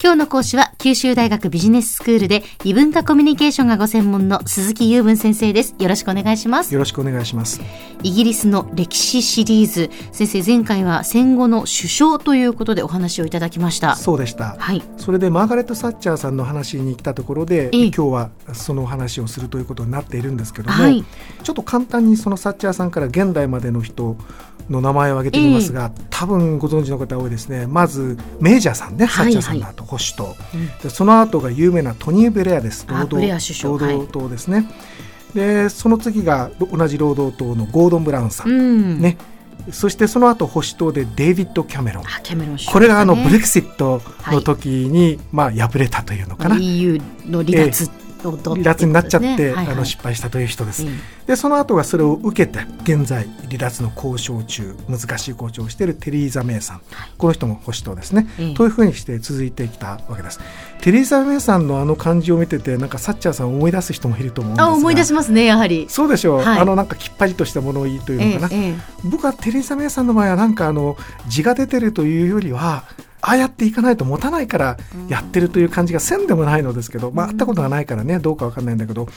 今日の講師は九州大学ビジネススクールで異文化コミュニケーションがご専門の鈴木雄文先生です。よろしくお願いします。よろしくお願いします。イギリスの歴史シリーズ。先生、前回は戦後の首相ということでお話をいただきました。そうでした。はい。それでマーガレット・サッチャーさんの話に来たところで、ええ今日はその話をするということになっているんですけども、はいちょっと簡単にそのサッチャーさんから現代までの人の名前を挙げてみますが、多分ご存知の方多いですね。まずメージャーさんね、サッチャーさんの後、保守党、でその後が有名なトニー・ブレアです。あブレア首相労働党ですね。でその次が同じ労働党のゴードン・ブラウンさん、うん。。ね、そしてその後保守党でデイビッド・キャメロン。あ、キャメロン首相、これがあのブレククシットの時に、まあ敗れたというのかな、EU の離脱離脱になっちゃって、はいはい。あの失敗したという人です。えでその後がそれを受けて現在離脱の交渉中難しい交渉をしているテリーザ・メイさん、この人も保守党ですね、ええ。というふうにして続いてきたわけです。テリーザ・メイさんのあの感じを見ててなんかサッチャーさんを思い出す人もいると思うんですが。あ、思い出しますね、やはり。そうでしょう、はい。あのなんかきっぱりとした物言いというのかな、えええ僕はテレサ・メイさんの場合はなんかあの字が出てるというよりはああやっていかないと持たないからやってるという感じがせんでもないのですけど、まあ、会ったことがないからねどうかわかんないんだけど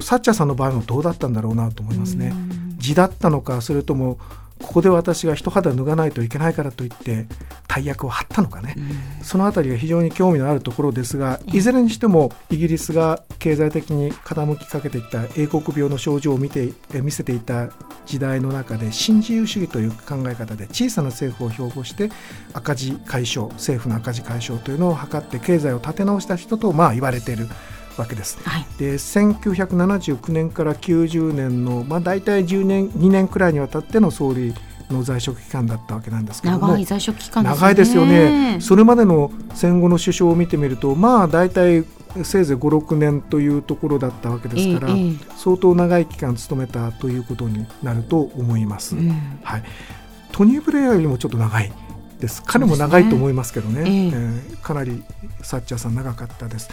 サッチャーさんの場合もどうだったんだろうなと思いますね。字だったのかそれともここで私が一肌脱がないといけないからといって大役を張ったのかね、そのあたりが非常に興味のあるところですがいずれにしてもイギリスが経済的に傾きかけてきた英国病の症状を見てえ見せていた時代の中で新自由主義という考え方で小さな政府を標榜して赤字解消政府の赤字解消というのを図って経済を立て直した人とまあ言われているわけです。はい。で1979年から90年の、まあ、大体10年2年くらいにわたっての総理の在職期間だったわけなんですけども。長い在職期間ですね。長いですよね。それまでの戦後の首相を見てみるとまあ大体せいぜい56年というところだったわけですから、ええええ。相当長い期間務めたということになると思います、うん。はい、トニー・ブレアよりもちょっと長いです。彼も長いと思いますけどね。ねえ。ええーかなりサッチャーさん長かったです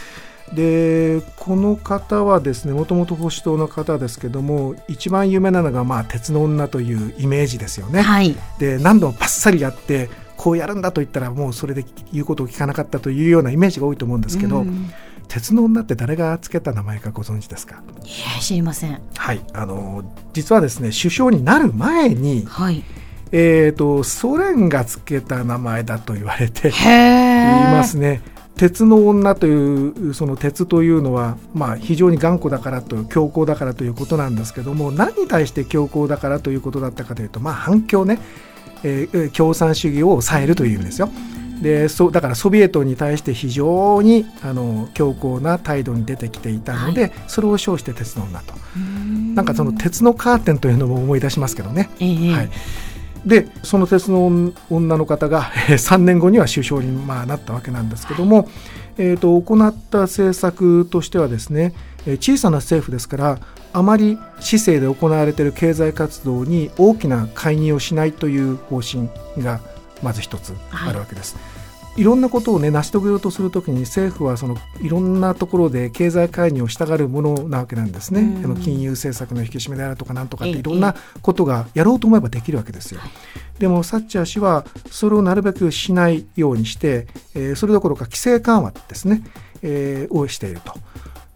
でこの方はですねもともと保守党の方ですけども一番有名なのが、まあ、鉄の女というイメージですよね、はい。で何度もパッサリやってこうやるんだと言ったらもうそれで言うことを聞かなかったというようなイメージが多いと思うんですけど、うん鉄の女って誰がつけた名前かご存知ですか？いや、知りません。はいあの実はですね首相になる前に、はい。えー、とソ連がつけた名前だと言われてい。ますね。鉄の女というその鉄というのは、まあ、非常に頑固だからと強硬だからということなんですけども何に対して強硬だからということだったかというと、まあ、反共ね、えー共産主義を抑えるという意味ですよ。でそうだからソビエトに対して非常にあの強硬な態度に出てきていたので、それを称して鉄の女と。なんかその鉄のカーテンというのも思い出しますけどね。ええ。はい、でその鉄の女の方がえー3年後には首相にまあなったわけなんですけども、えー、と行った政策としてはですねえー小さな政府ですからあまり市政で行われている経済活動に大きな介入をしないという方針がまず一つあるわけです。いろんなことをね成し遂げようとするときに政府はそのいろんなところで経済介入をしたがるものなわけなんですね。うん金融政策の引き締めであるとかなんとかっええていろんなことがやろうと思えばできるわけですよ。でもサッチャー氏はそれをなるべくしないようにして、えーそれどころか規制緩和ですね、えーをしていると。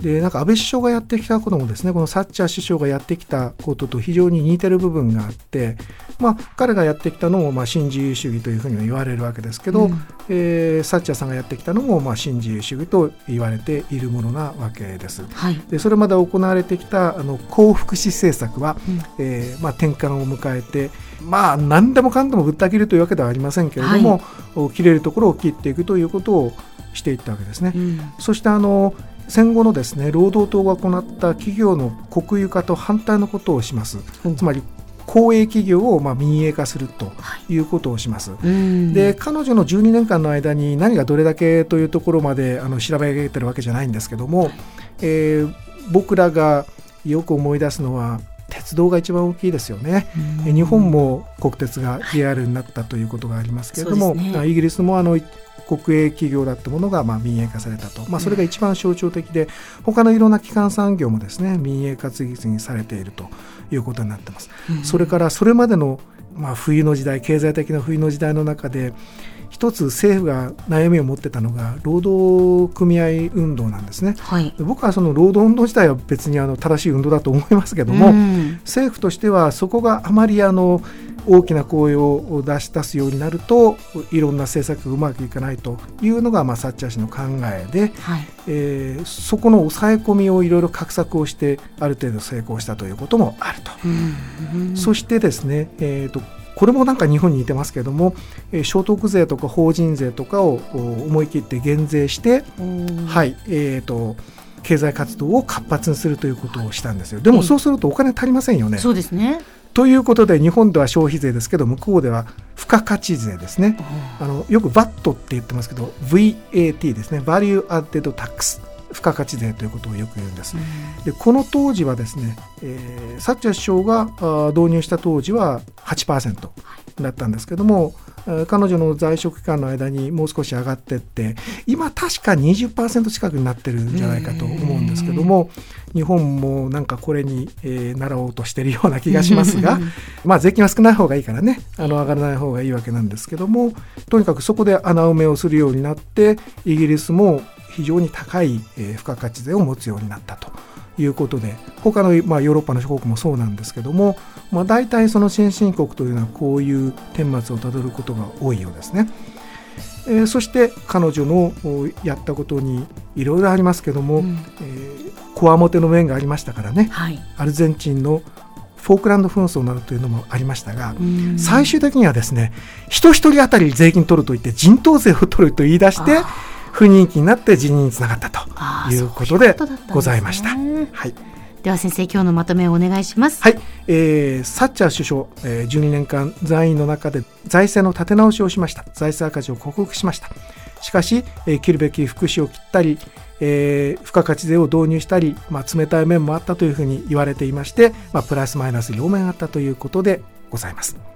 でなんか安倍首相がやってきたこともですねこのサッチャー首相がやってきたことと非常に似てる部分があって、まあ、彼がやってきたのもまあ新自由主義というふうには言われるわけですけど、うんえーサッチャーさんがやってきたのもまあ新自由主義と言われているものなわけです。はい。でそれまで行われてきたあの高福祉政策は、うんえーまあ、転換を迎えて、まあ、何でもかんでもぶった切るというわけではありませんけれども、お切れるところを切っていくということをしていったわけですね。うんそしてあの戦後のですね労働党が行った企業の国有化と反対のことをします。うんつまり公営企業をまあ民営化するということをします。うんで彼女の12年間の間に何がどれだけというところまであの調べ上げてるわけじゃないんですけども、えー僕らがよく思い出すのは鉄道が一番大きいですよね。え日本も国鉄が JR になったということがありますけれども、そうですね。あイギリスもあの国営企業だったものがまあ民営化されたと、まあ、それが一番象徴的で、他のいろんな基幹産業もですね民営化次々にされているということになってます。それからそれまでのまあ、冬の時代経済的な冬の時代の中で一つ政府が悩みを持ってたのが労働組合運動なんですね。はい。僕はその労働運動自体は別にあの正しい運動だと思いますけども、うん政府としてはそこがあまりあの大きな声を出し出すようになるといろんな政策がうまくいかないというのが、まあ、サッチャー氏の考えで、はい。えーそこの抑え込みをいろいろ画策をしてある程度成功したということもあると。うんそしてですね、えー、とこれもなんか日本に似てますけども、えー所得税とか法人税とかをお思い切って減税して、はいえー、と経済活動を活発にするということをしたんですよ。でもそうするとお金足りませんよね。そうですね。ということで日本では消費税ですけど向こうでは付加価値税ですね。あのよく VAT って言ってますけど VAT ですね Value Added Tax 付加価値税ということをよく言うんです。でこの当時はですね、えーサッチャー首相が導入した当時は8%だったんですけども、えー彼女の在職期間の間にもう少し上がってって今確か20%近くになってるんじゃないかと思うんですけども日本もなんかこれに、えー習おうとしてるような気がしますがまあ税金は少ない方がいいからねあの上がらない方がいいわけなんですけどもとにかくそこで穴埋めをするようになってイギリスも非常に高い、えー付加価値税を持つようになったということで他の、まあ、ヨーロッパの諸国もそうなんですけども、まあ、大体その先進国というのはこういう顛末をたどることが多いようですね。えーそして彼女のおやったことにいろいろありますけども、うんえーこわもての面がありましたからねはい。アルゼンチンのフォークランド紛争などというのもありましたが、うん最終的にはですね人一人当たり税金取ると言って人頭税を取ると言い出して不人気になって辞任につながったということでそういうことだったんですね。ございました。はい。では先生今日のまとめをお願いします。はい、えーサッチャー首相、えー12年間在位の中で財政の立て直しをしました。財政赤字を克服しました。しかし、えー切るべき福祉を切ったり、えー付加価値税を導入したり、まあ、冷たい面もあったというふうに言われていまして、まあ、プラスマイナス両面あったということでございます